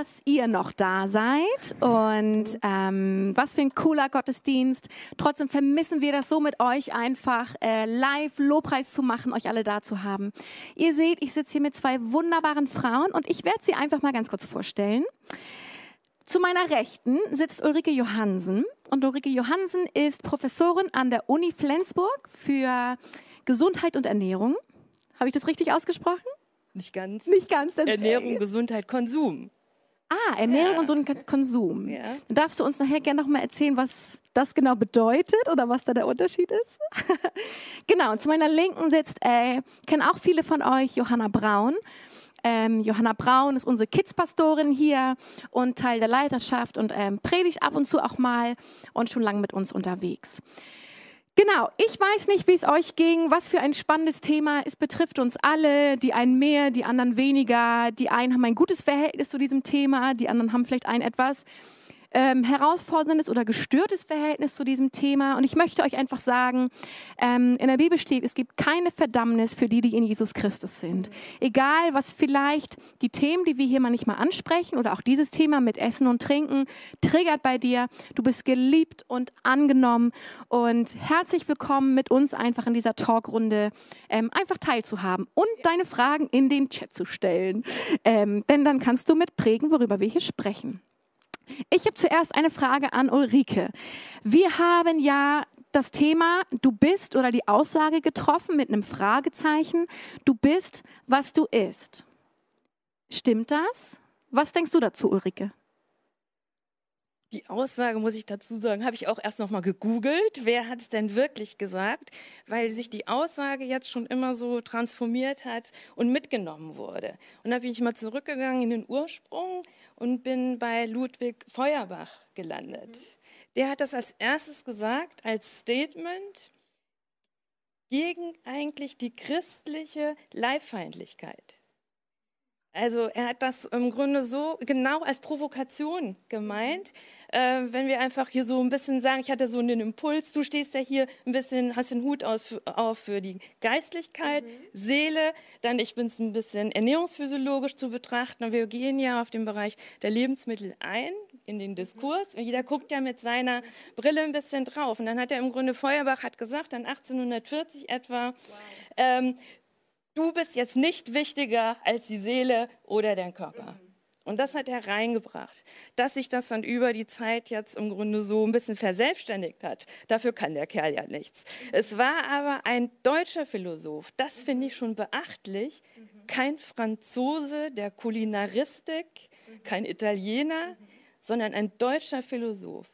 dass ihr noch da seid und ähm, was für ein cooler Gottesdienst. Trotzdem vermissen wir das so mit euch einfach äh, live Lobpreis zu machen, euch alle da zu haben. Ihr seht, ich sitze hier mit zwei wunderbaren Frauen und ich werde sie einfach mal ganz kurz vorstellen. Zu meiner Rechten sitzt Ulrike Johansen und Ulrike Johansen ist Professorin an der Uni Flensburg für Gesundheit und Ernährung. Habe ich das richtig ausgesprochen? Nicht ganz. Nicht ganz. Ernährung, Gesundheit, Konsum. Ah, Ernährung ja. und Konsum. Ja. Dann darfst du uns nachher gerne noch mal erzählen, was das genau bedeutet oder was da der Unterschied ist? genau, und zu meiner Linken sitzt, äh, kennen auch viele von euch, Johanna Braun. Ähm, Johanna Braun ist unsere Kidspastorin hier und Teil der Leiterschaft und ähm, predigt ab und zu auch mal und schon lange mit uns unterwegs. Genau, ich weiß nicht, wie es euch ging, was für ein spannendes Thema. Es betrifft uns alle, die einen mehr, die anderen weniger. Die einen haben ein gutes Verhältnis zu diesem Thema, die anderen haben vielleicht ein etwas ähm, herausforderndes oder gestörtes Verhältnis zu diesem Thema. Und ich möchte euch einfach sagen, ähm, in der Bibel steht, es gibt keine Verdammnis für die, die in Jesus Christus sind. Egal, was vielleicht die Themen, die wir hier manchmal ansprechen oder auch dieses Thema mit Essen und Trinken triggert bei dir, du bist geliebt und angenommen und herzlich willkommen mit uns einfach in dieser Talkrunde ähm, einfach teilzuhaben und deine Fragen in den Chat zu stellen. Ähm, denn dann kannst du mitprägen, worüber wir hier sprechen. Ich habe zuerst eine Frage an Ulrike. Wir haben ja das Thema, du bist oder die Aussage getroffen mit einem Fragezeichen, du bist, was du isst. Stimmt das? Was denkst du dazu, Ulrike? Die Aussage, muss ich dazu sagen, habe ich auch erst noch mal gegoogelt. Wer hat es denn wirklich gesagt? Weil sich die Aussage jetzt schon immer so transformiert hat und mitgenommen wurde. Und da bin ich mal zurückgegangen in den Ursprung und bin bei Ludwig Feuerbach gelandet. Der hat das als erstes gesagt, als Statement gegen eigentlich die christliche Leibfeindlichkeit. Also er hat das im Grunde so genau als Provokation gemeint, äh, wenn wir einfach hier so ein bisschen sagen, ich hatte so einen Impuls, du stehst ja hier ein bisschen, hast den Hut aus, auf für die Geistlichkeit, mhm. Seele, dann ich bin es ein bisschen ernährungsphysiologisch zu betrachten. Und wir gehen ja auf den Bereich der Lebensmittel ein, in den Diskurs. Und jeder guckt ja mit seiner Brille ein bisschen drauf. Und dann hat er im Grunde, Feuerbach hat gesagt, dann 1840 etwa, wow. ähm, du bist jetzt nicht wichtiger als die Seele oder dein Körper. Und das hat er reingebracht. Dass sich das dann über die Zeit jetzt im Grunde so ein bisschen verselbstständigt hat, dafür kann der Kerl ja nichts. Es war aber ein deutscher Philosoph, das finde ich schon beachtlich, kein Franzose der Kulinaristik, kein Italiener, sondern ein deutscher Philosoph.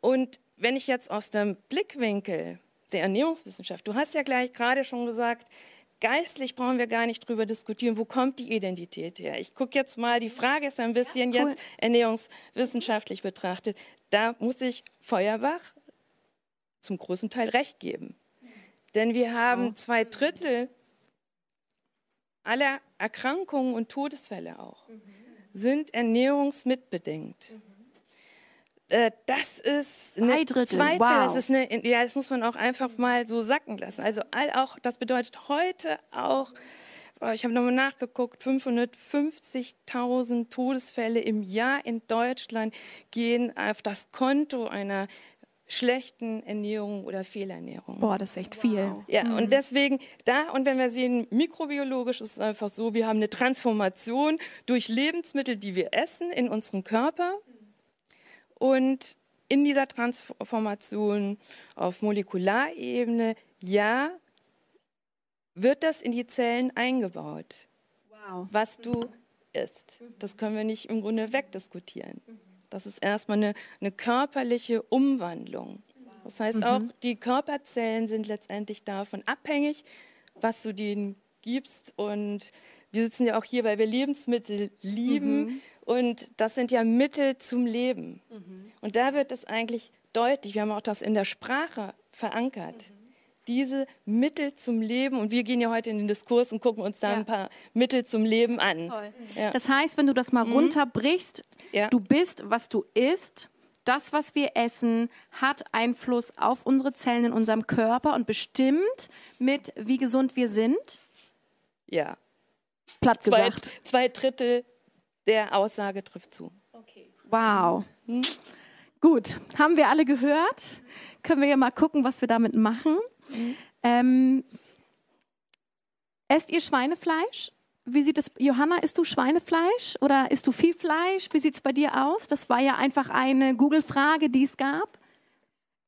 Und wenn ich jetzt aus dem Blickwinkel der Ernährungswissenschaft, du hast ja gleich gerade schon gesagt, geistlich brauchen wir gar nicht drüber diskutieren, wo kommt die Identität her. Ich gucke jetzt mal, die Frage ist ein bisschen ja, cool. jetzt ernährungswissenschaftlich betrachtet. Da muss ich Feuerbach zum großen Teil recht geben. Denn wir haben zwei Drittel aller Erkrankungen und Todesfälle auch, sind ernährungsmitbedingt. Äh, das ist zwei Drittel. Zwei Drittel. Wow. Das ist eine, ja, das muss man auch einfach mal so sacken lassen. Also all auch, das bedeutet heute auch, ich habe nochmal nachgeguckt, 550.000 Todesfälle im Jahr in Deutschland gehen auf das Konto einer schlechten Ernährung oder Fehlernährung. Boah, das ist echt viel. Wow. Ja, mhm. und deswegen da, und wenn wir sehen, mikrobiologisch ist es einfach so, wir haben eine Transformation durch Lebensmittel, die wir essen in unserem Körper. Und in dieser Transformation auf Molekularebene, ja, wird das in die Zellen eingebaut, wow. was du isst. Das können wir nicht im Grunde wegdiskutieren. Das ist erstmal eine, eine körperliche Umwandlung. Das heißt mhm. auch, die Körperzellen sind letztendlich davon abhängig, was du denen gibst. Und wir sitzen ja auch hier, weil wir Lebensmittel lieben. Mhm. Und das sind ja Mittel zum Leben. Mhm. Und da wird es eigentlich deutlich, wir haben auch das in der Sprache verankert. Mhm. Diese Mittel zum Leben, und wir gehen ja heute in den Diskurs und gucken uns da ja. ein paar Mittel zum Leben an. Ja. Das heißt, wenn du das mal mhm. runterbrichst, ja. du bist, was du isst, das, was wir essen, hat Einfluss auf unsere Zellen in unserem Körper und bestimmt mit, wie gesund wir sind? Ja. Platt gesagt. Zwei, zwei Drittel der Aussage trifft zu. Okay. Wow. Hm? Gut, haben wir alle gehört? Können wir ja mal gucken, was wir damit machen. Mhm. Ähm, esst ihr Schweinefleisch? Wie sieht es, Johanna, isst du Schweinefleisch oder isst du viel Fleisch? Wie sieht es bei dir aus? Das war ja einfach eine Google-Frage, die es gab.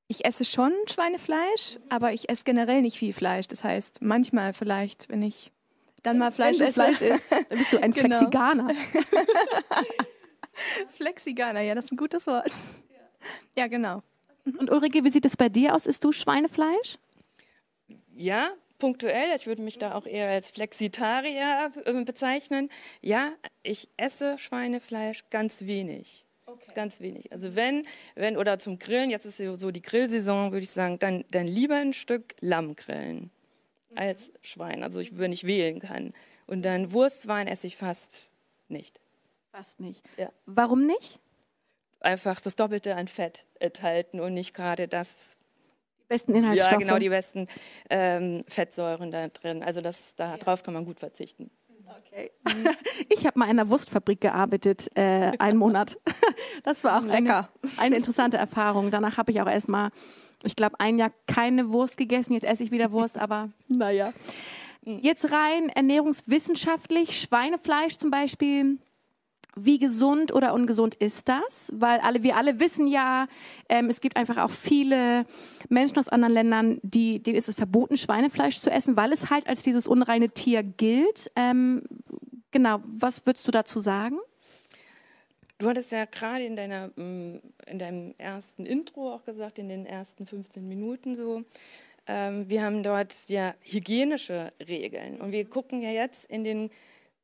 Ich esse schon Schweinefleisch, aber ich esse generell nicht viel Fleisch. Das heißt, manchmal vielleicht, wenn ich dann mal Fleisch esse. Fleisch isst, dann bist du ein genau. Flexiganer. Flexiganer, ja, das ist ein gutes Wort. Ja, genau. Und Ulrike, wie sieht es bei dir aus? Isst du Schweinefleisch? Ja, punktuell. Ich würde mich da auch eher als Flexitarier äh, bezeichnen. Ja, ich esse Schweinefleisch ganz wenig. Okay. Ganz wenig. Also wenn, wenn, oder zum Grillen, jetzt ist so die Grillsaison, würde ich sagen, dann, dann lieber ein Stück Lamm grillen mhm. Als Schwein. Also ich, wenn ich wählen kann. Und dann Wurstwein esse ich fast nicht. Fast nicht. Ja. Warum nicht? Einfach das Doppelte an Fett enthalten und nicht gerade das. Die besten Inhaltsstoffe. Ja, genau, die besten ähm, Fettsäuren da drin. Also das, darauf ja. kann man gut verzichten. Okay. Ich habe mal in einer Wurstfabrik gearbeitet, äh, einen Monat. Das war auch Lecker. Eine, eine interessante Erfahrung. Danach habe ich auch erstmal, ich glaube, ein Jahr keine Wurst gegessen. Jetzt esse ich wieder Wurst, aber naja. Jetzt rein ernährungswissenschaftlich, Schweinefleisch zum Beispiel wie gesund oder ungesund ist das? Weil alle, wir alle wissen ja, ähm, es gibt einfach auch viele Menschen aus anderen Ländern, die, denen ist es verboten, Schweinefleisch zu essen, weil es halt als dieses unreine Tier gilt. Ähm, genau, was würdest du dazu sagen? Du hattest ja gerade in, deiner, mm, in deinem ersten Intro auch gesagt, in den ersten 15 Minuten so, ähm, wir haben dort ja hygienische Regeln und wir gucken ja jetzt in den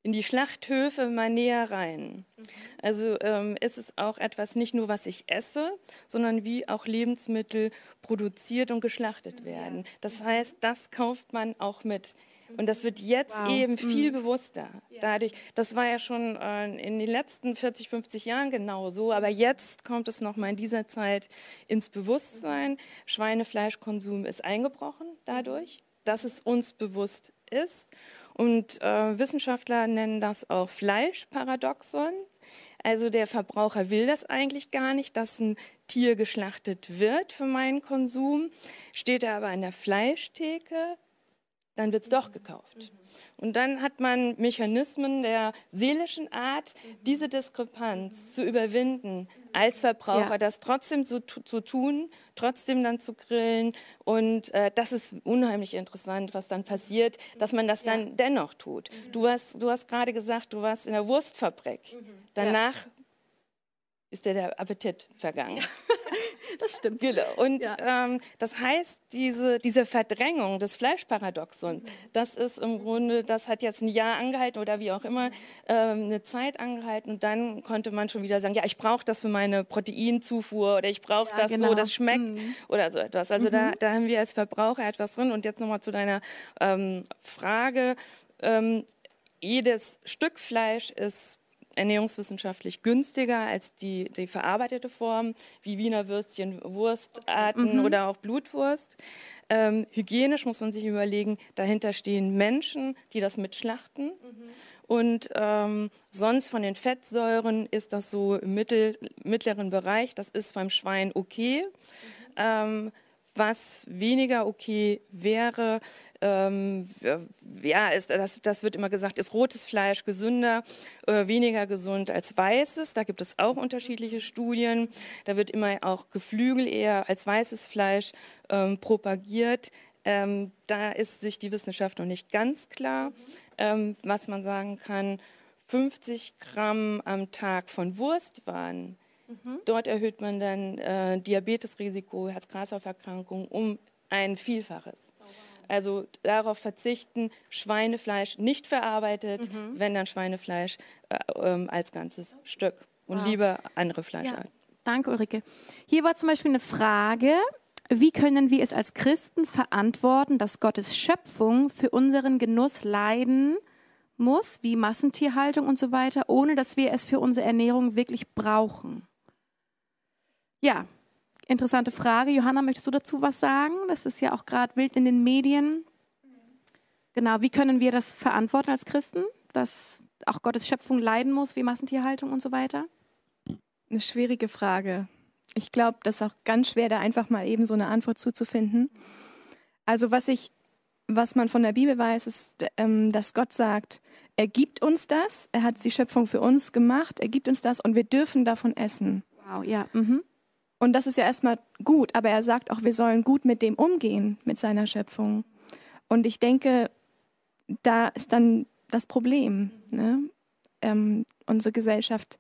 in die Schlachthöfe mal näher rein. Mhm. Also ähm, ist es auch etwas nicht nur, was ich esse, sondern wie auch Lebensmittel produziert und geschlachtet werden. Das heißt, das kauft man auch mit. Und das wird jetzt wow. eben viel mhm. bewusster. Dadurch, das war ja schon äh, in den letzten 40, 50 Jahren genauso, aber jetzt kommt es nochmal in dieser Zeit ins Bewusstsein. Schweinefleischkonsum ist eingebrochen dadurch, dass es uns bewusst ist. Und äh, Wissenschaftler nennen das auch Fleischparadoxon. Also der Verbraucher will das eigentlich gar nicht, dass ein Tier geschlachtet wird für meinen Konsum. Steht er aber an der Fleischtheke, dann wird es doch gekauft. Und dann hat man Mechanismen der seelischen Art, diese Diskrepanz zu überwinden, als Verbraucher ja. das trotzdem so zu tun, trotzdem dann zu grillen. Und äh, das ist unheimlich interessant, was dann passiert, dass man das dann dennoch tut. Du hast, du hast gerade gesagt, du warst in der Wurstfabrik. Danach ist dir der Appetit vergangen. das stimmt. Genau. Und ja. ähm, das heißt, diese, diese Verdrängung des Fleischparadoxons, mhm. das ist im Grunde, das hat jetzt ein Jahr angehalten oder wie auch immer, ähm, eine Zeit angehalten und dann konnte man schon wieder sagen, ja, ich brauche das für meine Proteinzufuhr oder ich brauche ja, das genau. so, das schmeckt mhm. oder so etwas. Also mhm. da, da haben wir als Verbraucher etwas drin. Und jetzt nochmal zu deiner ähm, Frage. Ähm, jedes Stück Fleisch ist ernährungswissenschaftlich günstiger als die, die verarbeitete Form, wie Wiener Würstchen, Wurstarten mhm. oder auch Blutwurst. Ähm, hygienisch muss man sich überlegen, dahinter stehen Menschen, die das mitschlachten. Mhm. Und ähm, sonst von den Fettsäuren ist das so im mittel, mittleren Bereich. Das ist beim Schwein okay. Mhm. Ähm, was weniger okay wäre, ähm, ja, ist, das, das, wird immer gesagt, ist rotes Fleisch gesünder, äh, weniger gesund als weißes. Da gibt es auch unterschiedliche Studien. Da wird immer auch Geflügel eher als weißes Fleisch ähm, propagiert. Ähm, da ist sich die Wissenschaft noch nicht ganz klar, ähm, was man sagen kann. 50 Gramm am Tag von Wurstwaren Mhm. Dort erhöht man dann äh, Diabetesrisiko, Herz-Kreislauf-Erkrankungen um ein Vielfaches. Oh, also darauf verzichten, Schweinefleisch nicht verarbeitet, mhm. wenn dann Schweinefleisch äh, ähm, als ganzes Stück und wow. lieber andere Fleischarten. Ja. Danke, Ulrike. Hier war zum Beispiel eine Frage, wie können wir es als Christen verantworten, dass Gottes Schöpfung für unseren Genuss leiden muss, wie Massentierhaltung und so weiter, ohne dass wir es für unsere Ernährung wirklich brauchen? Ja, interessante Frage. Johanna, möchtest du dazu was sagen? Das ist ja auch gerade wild in den Medien. Genau, wie können wir das verantworten als Christen, dass auch Gottes Schöpfung leiden muss, wie Massentierhaltung und so weiter? Eine schwierige Frage. Ich glaube, das ist auch ganz schwer, da einfach mal eben so eine Antwort zuzufinden. Also was ich, was man von der Bibel weiß, ist, ähm, dass Gott sagt, er gibt uns das, er hat die Schöpfung für uns gemacht, er gibt uns das und wir dürfen davon essen. Wow, ja. Mhm. Und das ist ja erstmal gut, aber er sagt auch, wir sollen gut mit dem umgehen, mit seiner Schöpfung. Und ich denke, da ist dann das Problem. Ne? Ähm, unsere Gesellschaft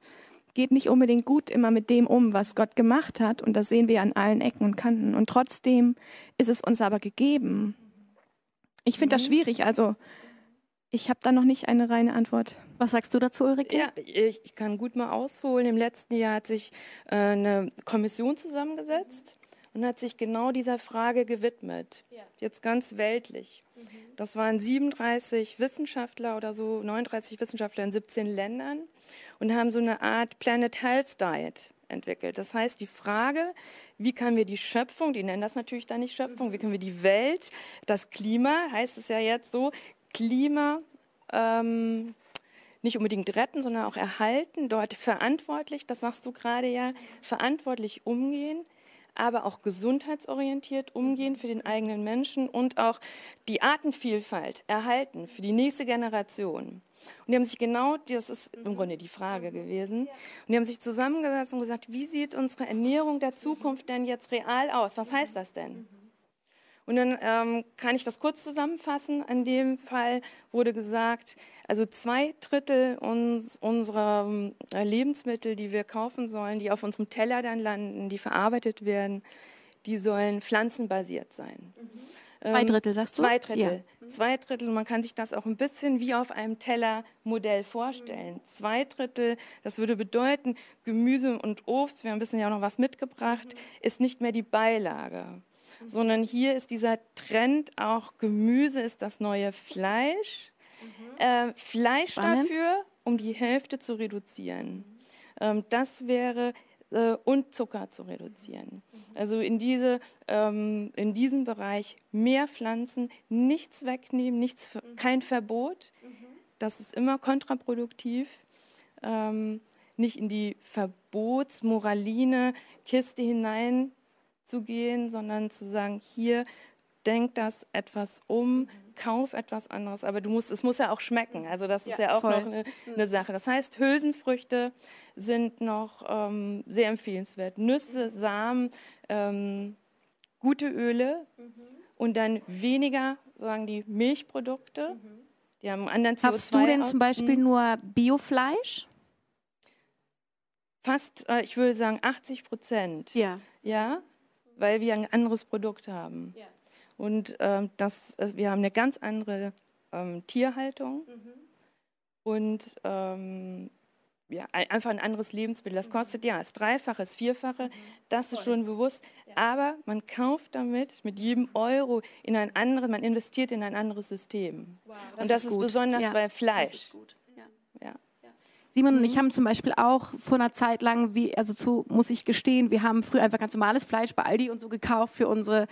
geht nicht unbedingt gut immer mit dem um, was Gott gemacht hat. Und das sehen wir an allen Ecken und Kanten. Und trotzdem ist es uns aber gegeben. Ich finde das mhm. schwierig. Also ich habe da noch nicht eine reine Antwort. Was sagst du dazu, Ulrike? Ja, ich kann gut mal ausholen. Im letzten Jahr hat sich äh, eine Kommission zusammengesetzt und hat sich genau dieser Frage gewidmet. Ja. Jetzt ganz weltlich. Mhm. Das waren 37 Wissenschaftler oder so, 39 Wissenschaftler in 17 Ländern und haben so eine Art Planet Health Diet entwickelt. Das heißt, die Frage, wie können wir die Schöpfung, die nennen das natürlich dann nicht Schöpfung, wie können wir die Welt, das Klima, heißt es ja jetzt so, Klima ähm, nicht unbedingt retten, sondern auch erhalten, dort verantwortlich, das sagst du gerade ja, verantwortlich umgehen, aber auch gesundheitsorientiert umgehen für den eigenen Menschen und auch die Artenvielfalt erhalten für die nächste Generation. Und die haben sich genau, das ist im Grunde die Frage gewesen, und die haben sich zusammengesetzt und gesagt, wie sieht unsere Ernährung der Zukunft denn jetzt real aus? Was heißt das denn? Und dann ähm, kann ich das kurz zusammenfassen. In dem Fall wurde gesagt, also zwei Drittel uns, unserer äh, Lebensmittel, die wir kaufen sollen, die auf unserem Teller dann landen, die verarbeitet werden, die sollen pflanzenbasiert sein. Mhm. Zwei Drittel, sagst du? Zwei Drittel. Ja. Zwei Drittel, man kann sich das auch ein bisschen wie auf einem Tellermodell vorstellen. Mhm. Zwei Drittel, das würde bedeuten, Gemüse und Obst, wir haben ein bisschen ja auch noch was mitgebracht, mhm. ist nicht mehr die Beilage sondern hier ist dieser Trend auch, Gemüse ist das neue Fleisch. Mhm. Äh, Fleisch Spannend. dafür, um die Hälfte zu reduzieren. Ähm, das wäre äh, und Zucker zu reduzieren. Mhm. Also in, diese, ähm, in diesem Bereich mehr Pflanzen, nichts wegnehmen, nichts, mhm. kein Verbot. Mhm. Das ist immer kontraproduktiv. Ähm, nicht in die Verbotsmoraline Kiste hinein zu gehen, sondern zu sagen, hier denk das etwas um, kauf etwas anderes, aber du musst, es muss ja auch schmecken. Also das ist ja, ja auch voll. noch eine, eine, Sache. Das heißt, Hülsenfrüchte sind noch ähm, sehr empfehlenswert. Nüsse, Samen, ähm, gute Öle mhm. und dann weniger, sagen die, Milchprodukte. Mhm. Die haben einen anderen CO2 Kaufst du denn zum Beispiel nur Biofleisch? Fast, äh, ich würde sagen 80 Prozent. Ja. Ja, weil wir ein anderes Produkt haben. Ja. Und ähm, das, äh, wir haben eine ganz andere ähm, Tierhaltung mhm. und ähm, ja, einfach ein anderes Lebensmittel. Das mhm. kostet ja das Dreifache, das Vierfache, mhm. das ist schon bewusst. Ja. Aber man kauft damit mit jedem Euro in ein anderes, man investiert in ein anderes System. Wow, das und das ist, ist besonders ja, bei Fleisch. Das ist gut. Simon mhm. und ich mhm. haben zum Beispiel auch vor einer Zeit lang, wie, also zu, muss ich gestehen, wir haben früher einfach ganz normales Fleisch bei Aldi und so gekauft für unsere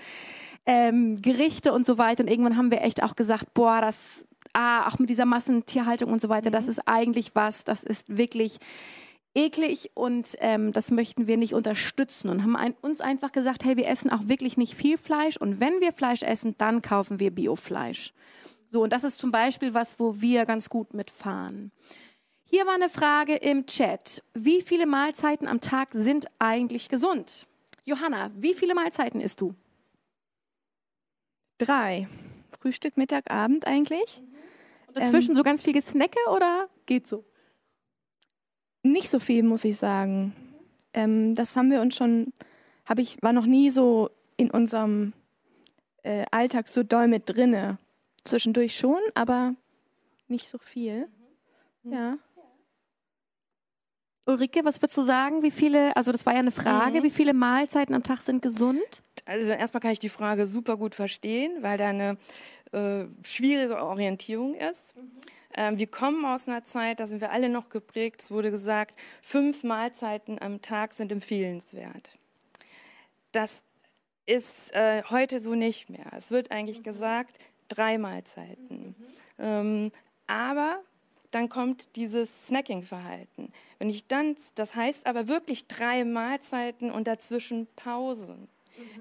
ähm, Gerichte und so weiter. Und irgendwann haben wir echt auch gesagt, boah, das, ah, auch mit dieser Massentierhaltung und so weiter, mhm. das ist eigentlich was, das ist wirklich eklig und ähm, das möchten wir nicht unterstützen und haben ein, uns einfach gesagt, hey, wir essen auch wirklich nicht viel Fleisch und wenn wir Fleisch essen, dann kaufen wir Biofleisch. So, und das ist zum Beispiel was, wo wir ganz gut mitfahren. Hier war eine Frage im Chat. Wie viele Mahlzeiten am Tag sind eigentlich gesund? Johanna, wie viele Mahlzeiten isst du? Drei. Frühstück, Mittag, Abend eigentlich. Und dazwischen ähm, so ganz viel Gesnacke oder geht so? Nicht so viel, muss ich sagen. Ähm, das haben wir uns schon, habe ich, war noch nie so in unserem äh, Alltag so doll mit drinne. Zwischendurch schon, aber nicht so viel. Mhm. Ja. Ulrike, was würdest du sagen? Wie viele, also das war ja eine Frage, mhm. wie viele Mahlzeiten am Tag sind gesund? Also erstmal kann ich die Frage super gut verstehen, weil da eine äh, schwierige Orientierung ist. Mhm. Ähm, wir kommen aus einer Zeit, da sind wir alle noch geprägt. Es wurde gesagt, fünf Mahlzeiten am Tag sind empfehlenswert. Das ist äh, heute so nicht mehr. Es wird eigentlich mhm. gesagt, drei Mahlzeiten. Mhm. Ähm, aber dann kommt dieses Snacking-Verhalten. Wenn ich dann, das heißt aber wirklich drei Mahlzeiten und dazwischen Pausen.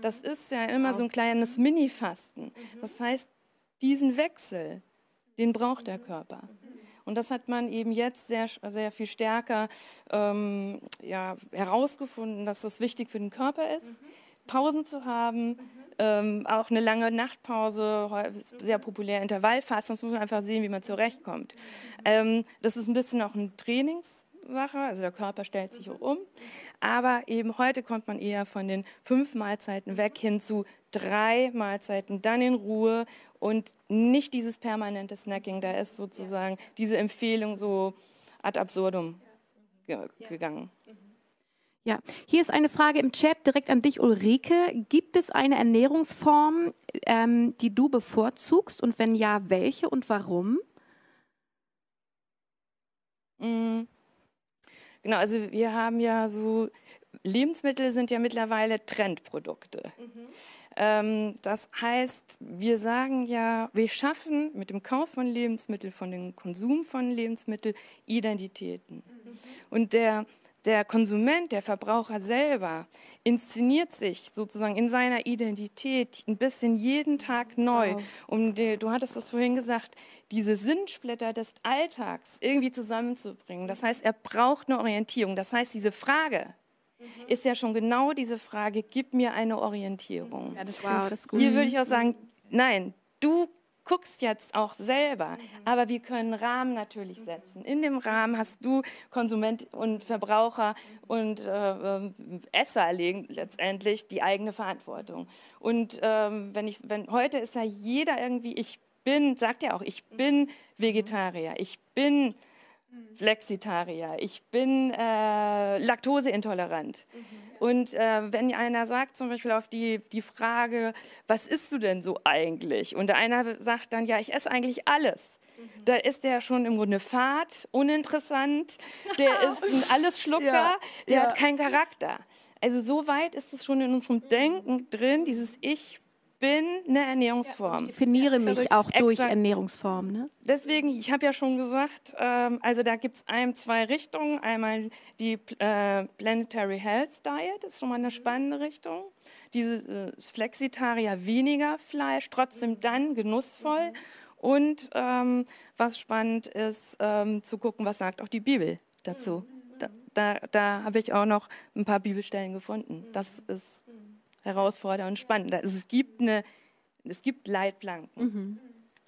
Das ist ja immer so ein kleines Mini-Fasten. Das heißt, diesen Wechsel, den braucht der Körper. Und das hat man eben jetzt sehr, sehr viel stärker ähm, ja, herausgefunden, dass das wichtig für den Körper ist, Pausen zu haben, ähm, auch eine lange Nachtpause, sehr populär Intervallfasten, das muss man einfach sehen, wie man zurechtkommt. Ähm, das ist ein bisschen auch ein Trainingssache, also der Körper stellt sich um. Aber eben heute kommt man eher von den fünf Mahlzeiten weg hin zu drei Mahlzeiten, dann in Ruhe und nicht dieses permanente Snacking. Da ist sozusagen diese Empfehlung so ad absurdum gegangen. Ja, hier ist eine Frage im Chat direkt an dich, Ulrike. Gibt es eine Ernährungsform, ähm, die du bevorzugst und wenn ja, welche und warum? Mm. Genau, also wir haben ja so, Lebensmittel sind ja mittlerweile Trendprodukte. Mhm. Ähm, das heißt, wir sagen ja, wir schaffen mit dem Kauf von Lebensmitteln, von dem Konsum von Lebensmitteln Identitäten. Mhm. Und der der Konsument, der Verbraucher selber inszeniert sich sozusagen in seiner Identität ein bisschen jeden Tag neu. Wow. Um die, du hattest das vorhin gesagt, diese Sinnsplitter des Alltags irgendwie zusammenzubringen. Das heißt, er braucht eine Orientierung. Das heißt, diese Frage, mhm. ist ja schon genau diese Frage, gib mir eine Orientierung. Ja, das, wow, das ist gut. Hier würde ich auch sagen, nein, du guckst jetzt auch selber, mhm. aber wir können Rahmen natürlich setzen. In dem Rahmen hast du Konsument und Verbraucher und äh, äh, Esser letztendlich die eigene Verantwortung. Und ähm, wenn ich, wenn heute ist ja jeder irgendwie, ich bin, sagt ja auch, ich bin Vegetarier, ich bin Flexitarier, ich bin äh, laktoseintolerant. Mhm. Und äh, wenn einer sagt zum Beispiel auf die, die Frage, was isst du denn so eigentlich? Und der einer sagt dann, ja, ich esse eigentlich alles. Mhm. Da ist der schon im Grunde fad, uninteressant, der ist ein Allesschlucker, ja, der ja. hat keinen Charakter. Also so weit ist es schon in unserem Denken drin, dieses Ich bin eine Ernährungsform. ich definiere mich Verrückt. auch durch Exakt. Ernährungsform. Ne? Deswegen, ich habe ja schon gesagt, ähm, also da gibt es ein, zwei Richtungen. Einmal die äh, Planetary Health Diet, ist schon mal eine spannende Richtung. Dieses äh, Flexitarier weniger Fleisch, trotzdem dann genussvoll. Und ähm, was spannend ist, ähm, zu gucken, was sagt auch die Bibel dazu. Da, da, da habe ich auch noch ein paar Bibelstellen gefunden. Das ist herausfordernd und spannend. Also es gibt, eine, es gibt Leitplanken, mhm.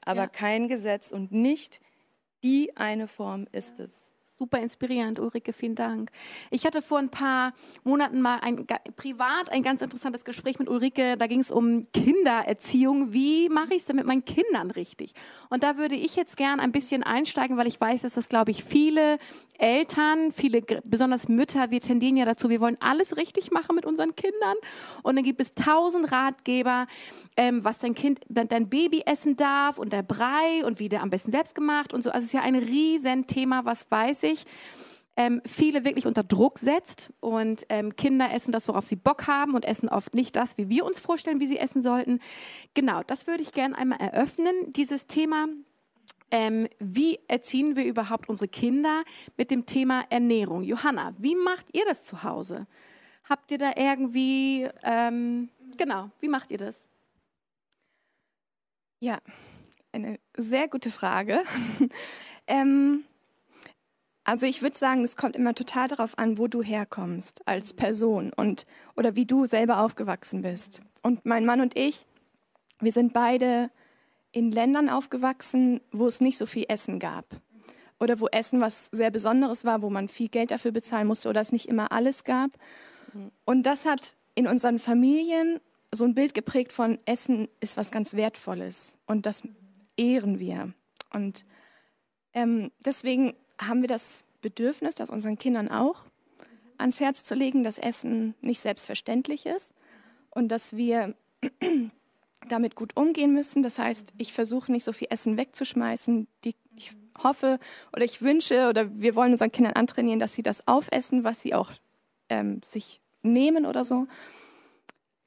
aber ja. kein Gesetz und nicht die eine Form ist es super inspirierend, Ulrike, vielen Dank. Ich hatte vor ein paar Monaten mal ein, privat ein ganz interessantes Gespräch mit Ulrike. Da ging es um Kindererziehung. Wie mache ich es denn mit meinen Kindern richtig? Und da würde ich jetzt gern ein bisschen einsteigen, weil ich weiß, dass das, glaube ich, viele Eltern, viele, besonders Mütter, wir tendieren ja dazu, wir wollen alles richtig machen mit unseren Kindern. Und dann gibt es tausend Ratgeber, ähm, was dein Kind, dein Baby essen darf und der Brei und wie der am besten selbst gemacht und so. Also es ist ja ein Riesenthema, was weiß ich sich ähm, viele wirklich unter Druck setzt und ähm, Kinder essen das, worauf sie Bock haben und essen oft nicht das, wie wir uns vorstellen, wie sie essen sollten. Genau, das würde ich gerne einmal eröffnen, dieses Thema. Ähm, wie erziehen wir überhaupt unsere Kinder mit dem Thema Ernährung? Johanna, wie macht ihr das zu Hause? Habt ihr da irgendwie, ähm, genau, wie macht ihr das? Ja, eine sehr gute Frage. ähm, also ich würde sagen, es kommt immer total darauf an, wo du herkommst als Person und oder wie du selber aufgewachsen bist. Und mein Mann und ich, wir sind beide in Ländern aufgewachsen, wo es nicht so viel Essen gab. Oder wo Essen was sehr Besonderes war, wo man viel Geld dafür bezahlen musste oder es nicht immer alles gab. Und das hat in unseren Familien so ein Bild geprägt von Essen ist was ganz Wertvolles und das ehren wir. Und ähm, deswegen haben wir das Bedürfnis, das unseren Kindern auch ans Herz zu legen, dass Essen nicht selbstverständlich ist und dass wir damit gut umgehen müssen. Das heißt, ich versuche nicht so viel Essen wegzuschmeißen. Die, ich hoffe oder ich wünsche oder wir wollen unseren Kindern antrainieren, dass sie das aufessen, was sie auch ähm, sich nehmen oder so.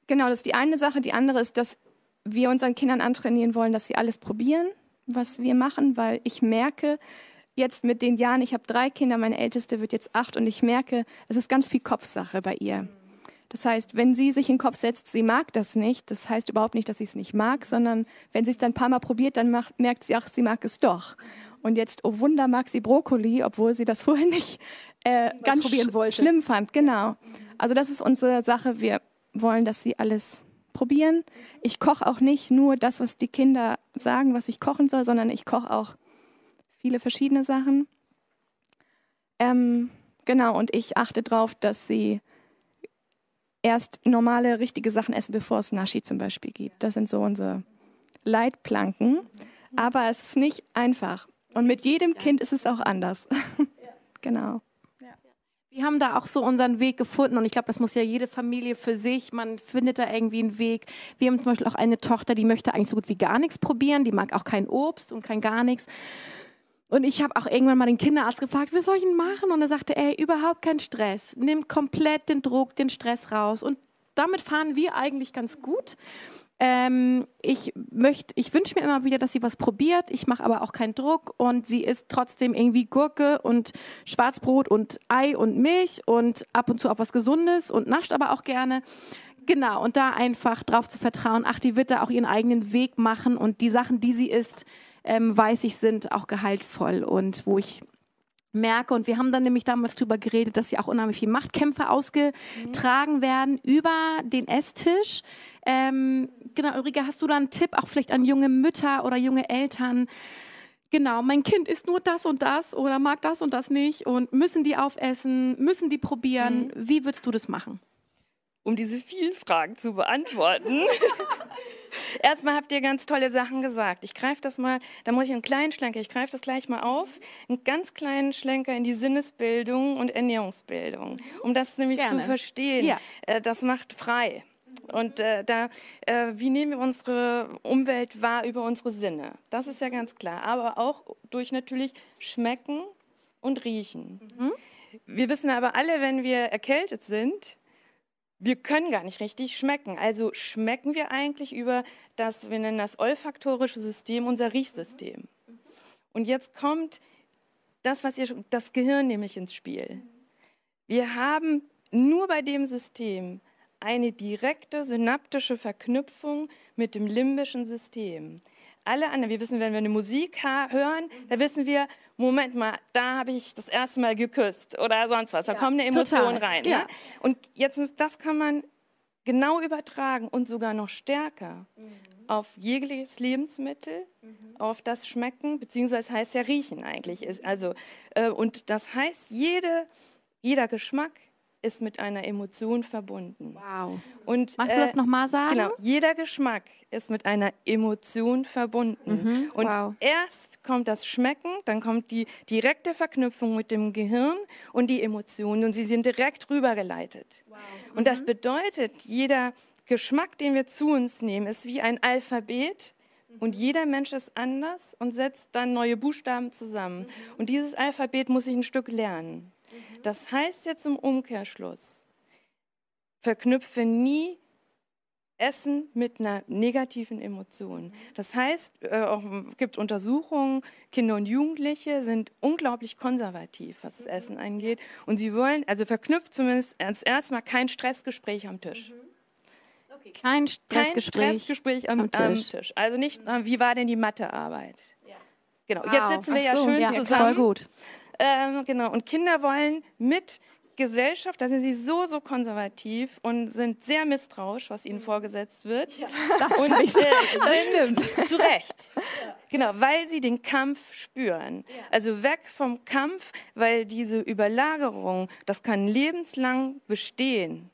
Genau, das ist die eine Sache. Die andere ist, dass wir unseren Kindern antrainieren wollen, dass sie alles probieren, was wir machen, weil ich merke, jetzt mit den Jahren, ich habe drei Kinder, meine älteste wird jetzt acht und ich merke, es ist ganz viel Kopfsache bei ihr. Das heißt, wenn sie sich in den Kopf setzt, sie mag das nicht, das heißt überhaupt nicht, dass sie es nicht mag, sondern wenn sie es dann ein paar Mal probiert, dann macht, merkt sie, ach, sie mag es doch. Und jetzt, oh Wunder, mag sie Brokkoli, obwohl sie das vorher nicht äh, ganz sch wollte. schlimm fand. Genau. Also das ist unsere Sache. Wir wollen, dass sie alles probieren. Ich koche auch nicht nur das, was die Kinder sagen, was ich kochen soll, sondern ich koche auch viele verschiedene Sachen. Ähm, genau, und ich achte darauf, dass sie erst normale, richtige Sachen essen, bevor es Nashi zum Beispiel gibt. Das sind so unsere Leitplanken. Aber es ist nicht einfach. Und mit jedem Kind ist es auch anders. genau. Wir haben da auch so unseren Weg gefunden und ich glaube, das muss ja jede Familie für sich. Man findet da irgendwie einen Weg. Wir haben zum Beispiel auch eine Tochter, die möchte eigentlich so gut wie gar nichts probieren. Die mag auch kein Obst und kein gar nichts. Und ich habe auch irgendwann mal den Kinderarzt gefragt, was soll ich denn machen? Und er sagte, ey, überhaupt kein Stress. Nimm komplett den Druck, den Stress raus. Und damit fahren wir eigentlich ganz gut. Ähm, ich möchte, ich wünsche mir immer wieder, dass sie was probiert. Ich mache aber auch keinen Druck und sie isst trotzdem irgendwie Gurke und Schwarzbrot und Ei und Milch und ab und zu auch was Gesundes und nascht aber auch gerne. Genau, und da einfach drauf zu vertrauen, ach, die wird da auch ihren eigenen Weg machen und die Sachen, die sie isst, ähm, weiß ich, sind auch gehaltvoll und wo ich merke. Und wir haben dann nämlich damals darüber geredet, dass ja auch unheimlich viele Machtkämpfe ausgetragen mhm. werden über den Esstisch. Ähm, genau, Ulrike, hast du da einen Tipp auch vielleicht an junge Mütter oder junge Eltern? Genau, mein Kind isst nur das und das oder mag das und das nicht und müssen die aufessen, müssen die probieren. Mhm. Wie würdest du das machen? Um diese vielen Fragen zu beantworten. Erstmal habt ihr ganz tolle Sachen gesagt. Ich greife das mal, da muss ich einen kleinen Schlenker, ich greife das gleich mal auf, einen ganz kleinen Schlenker in die Sinnesbildung und Ernährungsbildung, um das nämlich Gerne. zu verstehen. Ja. Äh, das macht frei. Und äh, da, äh, wie nehmen wir unsere Umwelt wahr über unsere Sinne? Das ist ja ganz klar. Aber auch durch natürlich Schmecken und Riechen. Mhm. Wir wissen aber alle, wenn wir erkältet sind, wir können gar nicht richtig schmecken. Also schmecken wir eigentlich über das, wir nennen das olfaktorische System, unser Riechsystem. Und jetzt kommt das, was ihr, das Gehirn nämlich ins Spiel. Wir haben nur bei dem System eine direkte synaptische Verknüpfung mit dem limbischen System. Alle anderen, wir wissen, wenn wir eine Musik hören, da wissen wir, Moment mal, da habe ich das erste Mal geküsst oder sonst was. Da ja, kommt eine Emotion total. rein. Ja. ja. Und jetzt, das kann man genau übertragen und sogar noch stärker mhm. auf jegliches Lebensmittel, mhm. auf das Schmecken, beziehungsweise heißt ja riechen eigentlich. Also, äh, und das heißt, jede, jeder Geschmack ist mit einer Emotion verbunden. Wow. Und, Magst du das äh, nochmal sagen? Genau. Jeder Geschmack ist mit einer Emotion verbunden. Mhm. Und wow. erst kommt das Schmecken, dann kommt die direkte Verknüpfung mit dem Gehirn und die Emotionen und sie sind direkt rübergeleitet. Wow. Mhm. Und das mhm. bedeutet, jeder Geschmack, den wir zu uns nehmen, ist wie ein Alphabet. Und jeder Mensch ist anders und setzt dann neue Buchstaben zusammen. Mhm. Und dieses Alphabet muss ich ein Stück lernen. Das heißt jetzt im Umkehrschluss, verknüpfe nie Essen mit einer negativen Emotion. Das heißt, es äh, gibt Untersuchungen, Kinder und Jugendliche sind unglaublich konservativ, was das Essen angeht. Und sie wollen, also verknüpft zumindest als erstes kein Stressgespräch am Tisch. Okay. Kein Stressgespräch, kein Stressgespräch am, am, Tisch. am, Tisch. Also nicht, äh, wie war denn die Mathearbeit? Ja. Genau, wow. jetzt sitzen wir so, ja schön ja, zusammen. Voll gut. Ähm, genau. Und Kinder wollen mit Gesellschaft, da sind sie so, so konservativ und sind sehr misstrauisch, was ihnen vorgesetzt wird. Ja, und äh, das stimmt. Zu Recht. Ja. Genau, weil sie den Kampf spüren. Ja. Also weg vom Kampf, weil diese Überlagerung, das kann lebenslang bestehen,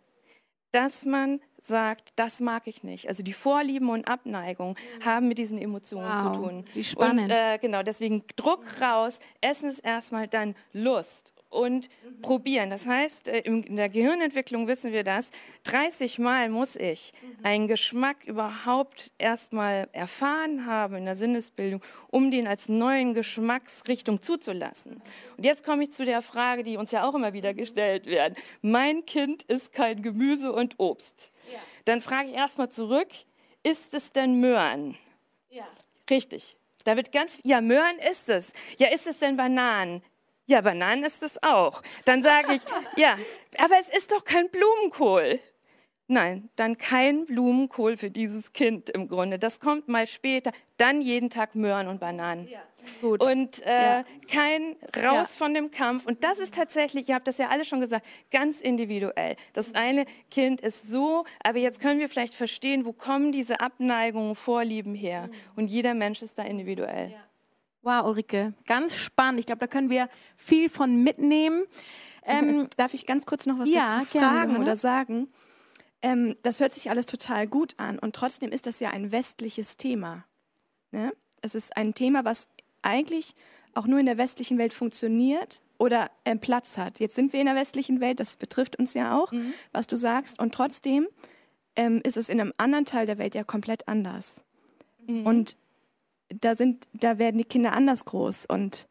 dass man sagt, das mag ich nicht. Also die Vorlieben und Abneigung mhm. haben mit diesen Emotionen wow, zu tun. Wie spannend. Und, äh, genau, deswegen Druck raus, Essen ist erstmal dann Lust und mhm. probieren. Das heißt, äh, in der Gehirnentwicklung wissen wir das, 30 Mal muss ich mhm. einen Geschmack überhaupt erstmal erfahren haben in der Sinnesbildung, um den als neuen Geschmacksrichtung zuzulassen. Und jetzt komme ich zu der Frage, die uns ja auch immer wieder gestellt wird. Mein Kind ist kein Gemüse und Obst. Ja. Dann frage ich erstmal zurück, ist es denn Möhren? Ja. Richtig. Da wird ganz, ja, Möhren ist es. Ja, ist es denn Bananen? Ja, Bananen ist es auch. Dann sage ich, ja, aber es ist doch kein Blumenkohl. Nein, dann kein Blumenkohl für dieses Kind im Grunde. Das kommt mal später. Dann jeden Tag Möhren und Bananen. Ja. Gut. Und äh, ja. kein Raus ja. von dem Kampf. Und das ist tatsächlich, ihr habt das ja alle schon gesagt, ganz individuell. Das eine Kind ist so, aber jetzt können wir vielleicht verstehen, wo kommen diese Abneigungen, Vorlieben her. Und jeder Mensch ist da individuell. Ja. Wow, Ulrike, ganz spannend. Ich glaube, da können wir viel von mitnehmen. Ähm, Darf ich ganz kurz noch was ja, dazu fragen gerne, oder sagen? Ähm, das hört sich alles total gut an und trotzdem ist das ja ein westliches Thema. Ne? Es ist ein Thema, was eigentlich auch nur in der westlichen Welt funktioniert oder äh, Platz hat. Jetzt sind wir in der westlichen Welt, das betrifft uns ja auch, mhm. was du sagst, und trotzdem ähm, ist es in einem anderen Teil der Welt ja komplett anders. Mhm. Und da sind, da werden die Kinder anders groß und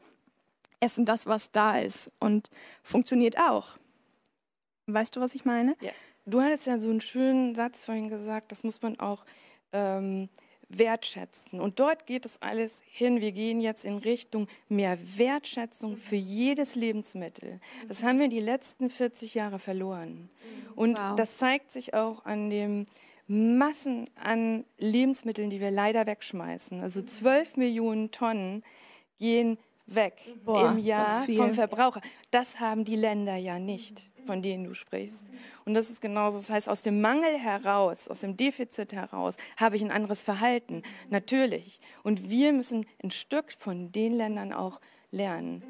essen das, was da ist und funktioniert auch. Weißt du, was ich meine? Ja. Du hattest ja so einen schönen Satz vorhin gesagt, das muss man auch ähm, wertschätzen. Und dort geht es alles hin. Wir gehen jetzt in Richtung mehr Wertschätzung für jedes Lebensmittel. Das haben wir die letzten 40 Jahre verloren. Und wow. das zeigt sich auch an dem Massen an Lebensmitteln, die wir leider wegschmeißen. Also 12 Millionen Tonnen gehen weg Boah, im Jahr vom Verbraucher. Das haben die Länder ja nicht, von denen du sprichst. Und das ist genauso. Das heißt, aus dem Mangel heraus, aus dem Defizit heraus, habe ich ein anderes Verhalten. Natürlich. Und wir müssen ein Stück von den Ländern auch lernen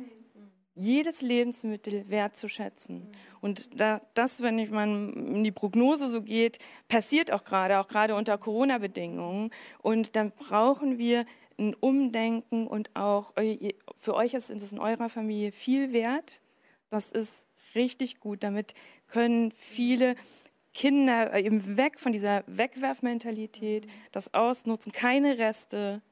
jedes Lebensmittel wertzuschätzen. Und da, das, wenn ich mal in die Prognose so geht, passiert auch gerade, auch gerade unter Corona-Bedingungen. Und dann brauchen wir ein Umdenken und auch, für euch ist es in eurer Familie viel wert. Das ist richtig gut. Damit können viele Kinder eben weg von dieser Wegwerfmentalität, das ausnutzen, keine Reste,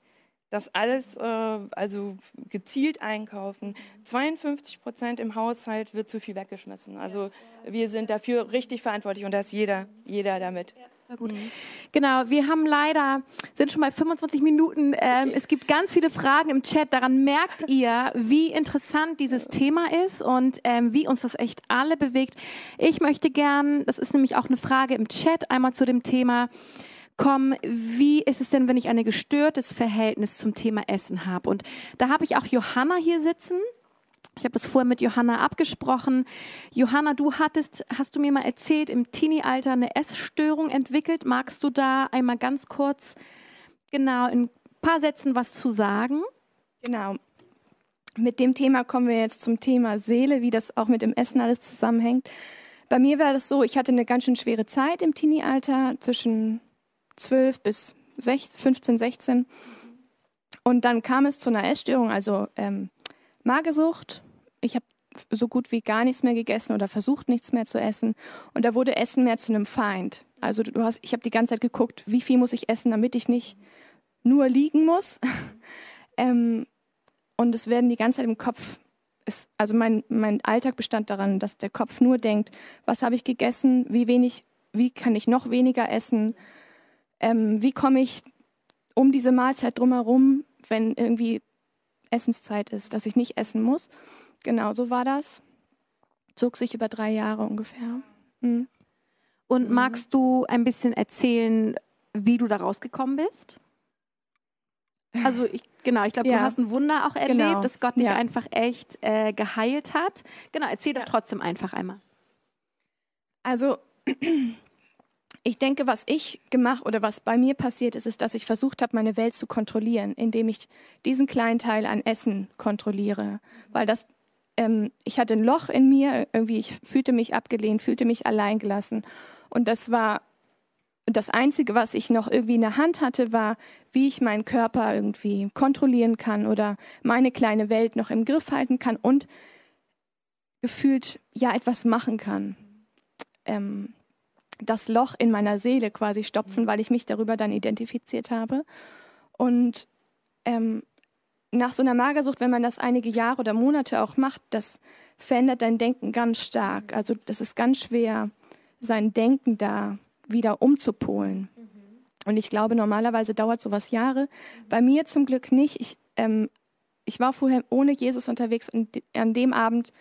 das alles äh, also gezielt einkaufen. 52 Prozent im Haushalt wird zu viel weggeschmissen. Also wir sind dafür richtig verantwortlich und da ist jeder, jeder damit. Ja. Gut. Mhm. Genau, wir haben leider, sind schon mal 25 Minuten. Ähm. Es gibt ganz viele Fragen im Chat. Daran merkt ihr, wie interessant dieses Thema ist und ähm, wie uns das echt alle bewegt. Ich möchte gern, das ist nämlich auch eine Frage im Chat, einmal zu dem Thema, kommen, wie ist es denn, wenn ich ein gestörtes Verhältnis zum Thema Essen habe? Und da habe ich auch Johanna hier sitzen. Ich habe das vorher mit Johanna abgesprochen. Johanna, du hattest, hast du mir mal erzählt, im Teenie-Alter eine Essstörung entwickelt. Magst du da einmal ganz kurz, genau, in ein paar Sätzen was zu sagen? Genau. Mit dem Thema kommen wir jetzt zum Thema Seele, wie das auch mit dem Essen alles zusammenhängt. Bei mir war das so, ich hatte eine ganz schön schwere Zeit im Teenie-Alter, zwischen 12 bis 16, 15, 16. Und dann kam es zu einer Essstörung, also ähm, Magersucht. Ich habe so gut wie gar nichts mehr gegessen oder versucht nichts mehr zu essen. Und da wurde Essen mehr zu einem Feind. Also du hast, ich habe die ganze Zeit geguckt, wie viel muss ich essen, damit ich nicht nur liegen muss. ähm, und es werden die ganze Zeit im Kopf, ist, also mein, mein Alltag bestand daran, dass der Kopf nur denkt, was habe ich gegessen, wie wenig, wie kann ich noch weniger essen, ähm, wie komme ich um diese Mahlzeit drumherum, wenn irgendwie Essenszeit ist, dass ich nicht essen muss. Genau, so war das. Zog sich über drei Jahre ungefähr. Mhm. Und magst du ein bisschen erzählen, wie du da rausgekommen bist? Also ich, genau, ich glaube, ja. du hast ein Wunder auch erlebt, genau. dass Gott dich ja. einfach echt äh, geheilt hat. Genau, erzähl ja. doch trotzdem einfach einmal. Also ich denke, was ich gemacht oder was bei mir passiert ist, ist, dass ich versucht habe, meine Welt zu kontrollieren, indem ich diesen kleinen Teil an Essen kontrolliere. Weil das, ähm, ich hatte ein Loch in mir, irgendwie, ich fühlte mich abgelehnt, fühlte mich alleingelassen. Und das war das Einzige, was ich noch irgendwie in der Hand hatte, war, wie ich meinen Körper irgendwie kontrollieren kann oder meine kleine Welt noch im Griff halten kann und gefühlt ja etwas machen kann. Ähm, das Loch in meiner Seele quasi stopfen, weil ich mich darüber dann identifiziert habe. Und ähm, nach so einer Magersucht, wenn man das einige Jahre oder Monate auch macht, das verändert dein Denken ganz stark. Also das ist ganz schwer, sein Denken da wieder umzupolen. Und ich glaube, normalerweise dauert sowas Jahre. Bei mir zum Glück nicht. Ich ähm, ich war vorher ohne Jesus unterwegs und an dem Abend,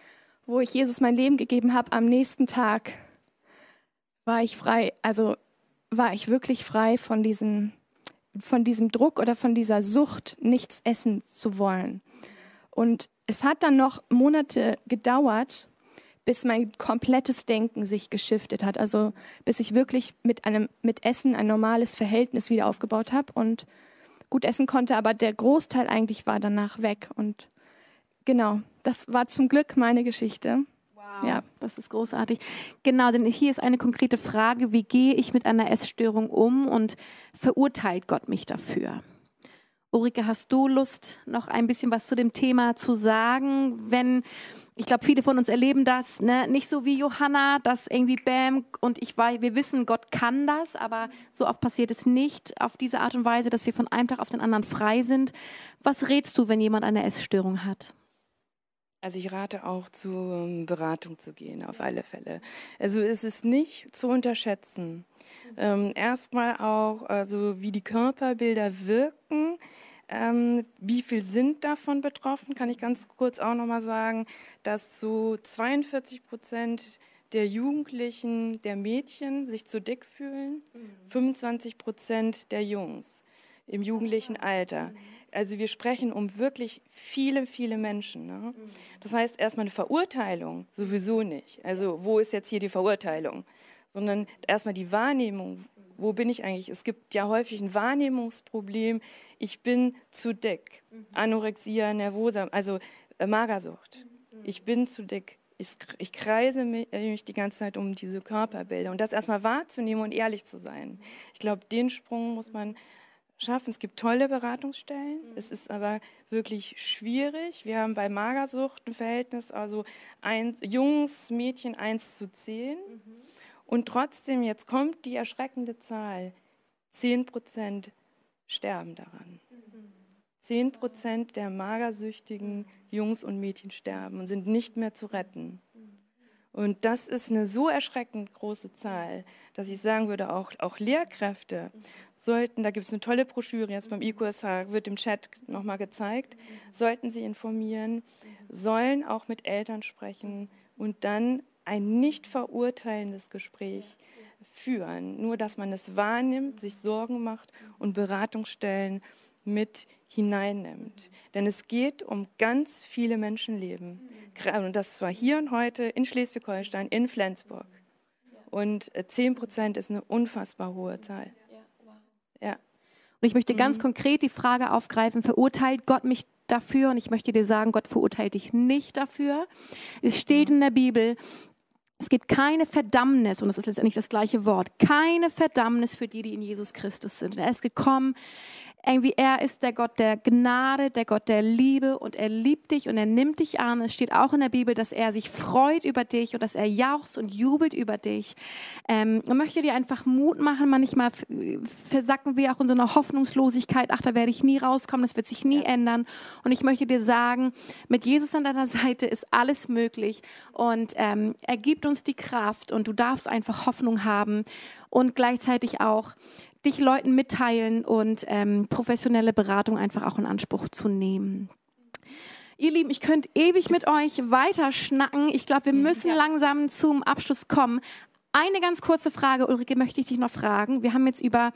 wo ich Jesus mein Leben gegeben habe, am nächsten Tag war ich frei. Also war ich wirklich frei von diesem, von diesem Druck oder von dieser Sucht, nichts essen zu wollen. Und es hat dann noch Monate gedauert, bis mein komplettes Denken sich geschiftet hat. Also bis ich wirklich mit einem mit Essen ein normales Verhältnis wieder aufgebaut habe und gut essen konnte, aber der Großteil eigentlich war danach weg. Und genau, das war zum Glück meine Geschichte. Wow, ja, das ist großartig. Genau, denn hier ist eine konkrete Frage, wie gehe ich mit einer Essstörung um und verurteilt Gott mich dafür? Ulrike, hast du Lust, noch ein bisschen was zu dem Thema zu sagen? Wenn, ich glaube, viele von uns erleben das, ne? nicht so wie Johanna, dass irgendwie Bam und ich weiß, wir wissen, Gott kann das, aber so oft passiert es nicht auf diese Art und Weise, dass wir von einem Tag auf den anderen frei sind. Was rätst du, wenn jemand eine Essstörung hat? Also ich rate auch zur ähm, Beratung zu gehen, auf alle Fälle. Also es ist nicht zu unterschätzen. Ähm, erstmal auch, also wie die Körperbilder wirken. Ähm, wie viel sind davon betroffen? Kann ich ganz kurz auch nochmal sagen, dass so 42 Prozent der Jugendlichen, der Mädchen sich zu dick fühlen, 25 Prozent der Jungs im jugendlichen Alter. Also wir sprechen um wirklich viele, viele Menschen. Ne? Das heißt erstmal eine Verurteilung sowieso nicht. Also wo ist jetzt hier die Verurteilung? Sondern erstmal die Wahrnehmung. Wo bin ich eigentlich? Es gibt ja häufig ein Wahrnehmungsproblem. Ich bin zu dick. Anorexia nervosa, also äh, Magersucht. Ich bin zu dick. Ich, ich kreise mich, äh, mich die ganze Zeit um diese Körperbilder. Und das erstmal wahrzunehmen und ehrlich zu sein. Ich glaube, den Sprung muss man schaffen. Es gibt tolle Beratungsstellen. Mhm. Es ist aber wirklich schwierig. Wir haben bei Magersucht ein Verhältnis, also ein, Jungs, Mädchen 1 zu 10. Mhm. Und trotzdem, jetzt kommt die erschreckende Zahl, 10 Prozent sterben daran. 10 Prozent der magersüchtigen Jungs und Mädchen sterben und sind nicht mehr zu retten. Und das ist eine so erschreckend große Zahl, dass ich sagen würde, auch, auch Lehrkräfte sollten, da gibt es eine tolle Broschüre, jetzt beim IQSH wird im Chat nochmal gezeigt, sollten sie informieren, sollen auch mit Eltern sprechen und dann ein nicht verurteilendes Gespräch führen. Nur, dass man es wahrnimmt, sich Sorgen macht und Beratungsstellen mit hineinnimmt. Denn es geht um ganz viele Menschenleben. Und das zwar hier und heute in Schleswig-Holstein, in Flensburg. Und 10 äh, Prozent ist eine unfassbar hohe Zahl. Ja. Und ich möchte ganz mhm. konkret die Frage aufgreifen, verurteilt Gott mich dafür? Und ich möchte dir sagen, Gott verurteilt dich nicht dafür. Es steht mhm. in der Bibel, es gibt keine Verdammnis, und das ist letztendlich das gleiche Wort, keine Verdammnis für die, die in Jesus Christus sind. Er ist gekommen, irgendwie, er ist der Gott der Gnade, der Gott der Liebe und er liebt dich und er nimmt dich an. Es steht auch in der Bibel, dass er sich freut über dich und dass er jauchzt und jubelt über dich. Ähm, und möchte dir einfach Mut machen. Manchmal versacken wir auch in so einer Hoffnungslosigkeit. Ach, da werde ich nie rauskommen, das wird sich nie ja. ändern. Und ich möchte dir sagen, mit Jesus an deiner Seite ist alles möglich und ähm, er gibt uns die Kraft und du darfst einfach Hoffnung haben und gleichzeitig auch dich Leuten mitteilen und ähm, professionelle Beratung einfach auch in Anspruch zu nehmen. Ihr Lieben, ich könnte ewig mit euch weiter schnacken. Ich glaube, wir müssen ja. langsam zum Abschluss kommen. Eine ganz kurze Frage, Ulrike, möchte ich dich noch fragen. Wir haben jetzt über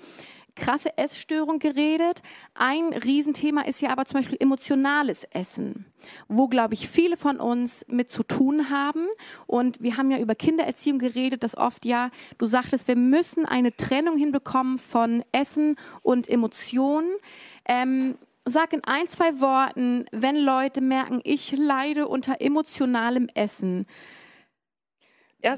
krasse Essstörung geredet. Ein Riesenthema ist ja aber zum Beispiel emotionales Essen, wo, glaube ich, viele von uns mit zu tun haben. Und wir haben ja über Kindererziehung geredet, dass oft ja, du sagtest, wir müssen eine Trennung hinbekommen von Essen und Emotionen. Ähm, sag in ein, zwei Worten, wenn Leute merken, ich leide unter emotionalem Essen.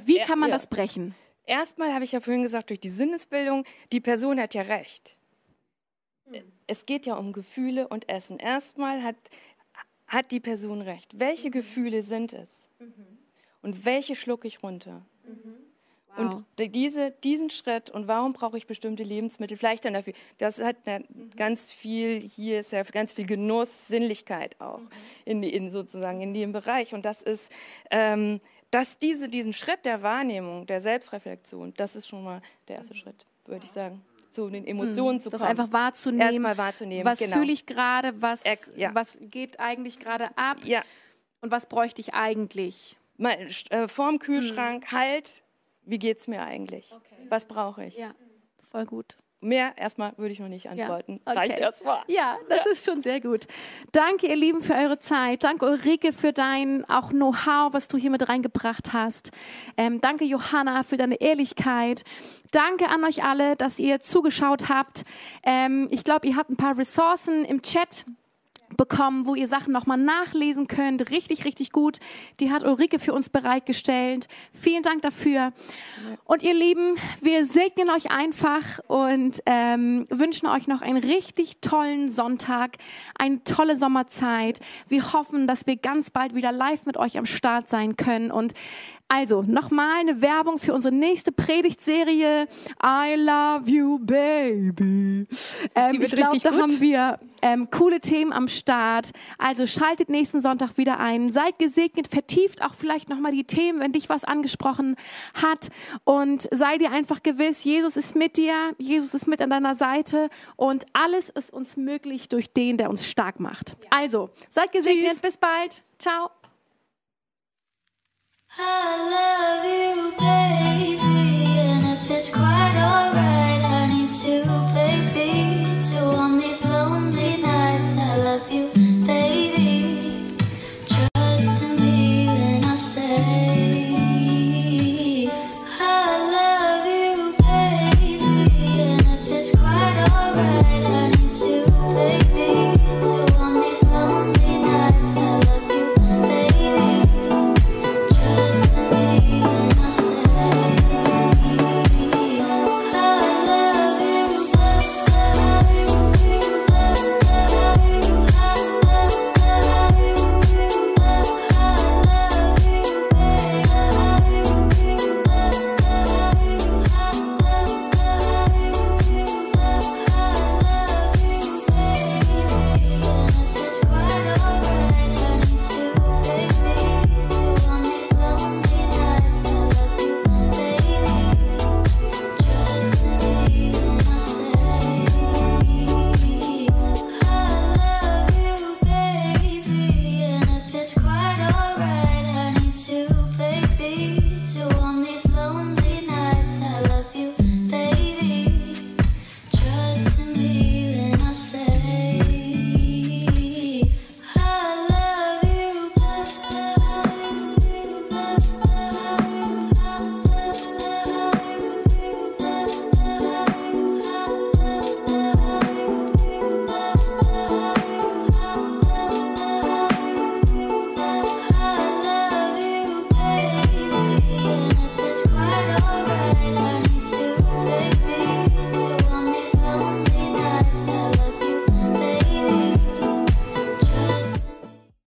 Wie kann man ja. das brechen? Erstmal habe ich ja vorhin gesagt, durch die Sinnesbildung, die Person hat ja recht. Es geht ja um Gefühle und Essen. Erstmal hat, hat die Person recht. Welche mhm. Gefühle sind es? Mhm. Und welche schlucke ich runter? Mhm. Wow. Und diese, diesen Schritt und warum brauche ich bestimmte Lebensmittel, vielleicht dann dafür, das hat ganz viel, hier ist ja ganz viel Genuss, Sinnlichkeit auch in, in sozusagen in dem Bereich. Und das ist, ähm, dass diese, diesen Schritt der Wahrnehmung, der Selbstreflexion, das ist schon mal der erste Schritt, würde ich sagen. zu den Emotionen zu Das kommen. einfach wahrzunehmen. Erstmal wahrzunehmen, Was genau. fühle ich gerade? Was, Ex- ja. was geht eigentlich gerade ab? Ja, Und was bräuchte ich eigentlich? mal, äh, vorm Hm. Kühlschrank, halt, wie geht's mir eigentlich? Was brauche ich? Ja, voll gut. Mehr erstmal würde ich noch nicht antworten. okay. Reicht erstmal. Ja, das ist schon sehr gut. Danke, ihr Lieben, für eure Zeit. Danke, Ulrike, für dein auch Know-how, was du hier mit reingebracht hast. Ähm, danke, Johanna, für deine Ehrlichkeit. Danke an euch alle, dass ihr zugeschaut habt. Ähm, ich glaube, ihr habt ein paar Ressourcen im Chat bekommen, wo ihr Sachen nochmal nachlesen könnt. Richtig, richtig gut. Die hat Ulrike für uns bereitgestellt. Vielen Dank dafür. Und ihr Lieben, wir segnen euch einfach und ähm, wünschen euch noch einen richtig tollen Sonntag, eine tolle Sommerzeit. Wir hoffen, dass wir ganz bald wieder live mit euch am Start sein können. Und also nochmal eine Werbung für unsere nächste Predigtserie. I love you, baby. Ähm, Die wird ich glaube, da haben wir ähm, coole Themen am Start. Also schaltet nächsten Sonntag wieder ein. Seid gesegnet, vertieft auch vielleicht nochmal die Themen, wenn dich was angesprochen hat. Und sei dir einfach gewiss, Jesus ist mit dir, Jesus ist mit an deiner Seite und alles ist uns möglich durch den, der uns stark macht. Also, seid gesegnet, Tschüss. bis bald. Ciao. I love you, baby, and if it's quite alright.